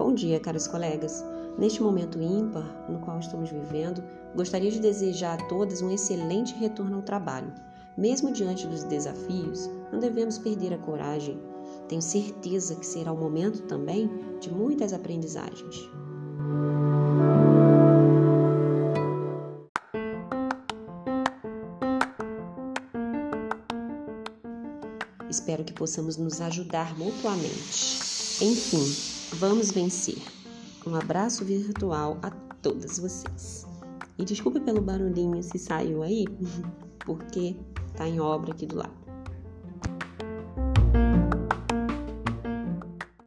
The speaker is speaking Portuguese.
Bom dia, caros colegas. Neste momento ímpar no qual estamos vivendo, gostaria de desejar a todas um excelente retorno ao trabalho. Mesmo diante dos desafios, não devemos perder a coragem. Tenho certeza que será o momento também de muitas aprendizagens. Espero que possamos nos ajudar mutuamente. Enfim, vamos vencer. Um abraço virtual a todas vocês. E desculpe pelo barulhinho se saiu aí, porque tá em obra aqui do lado.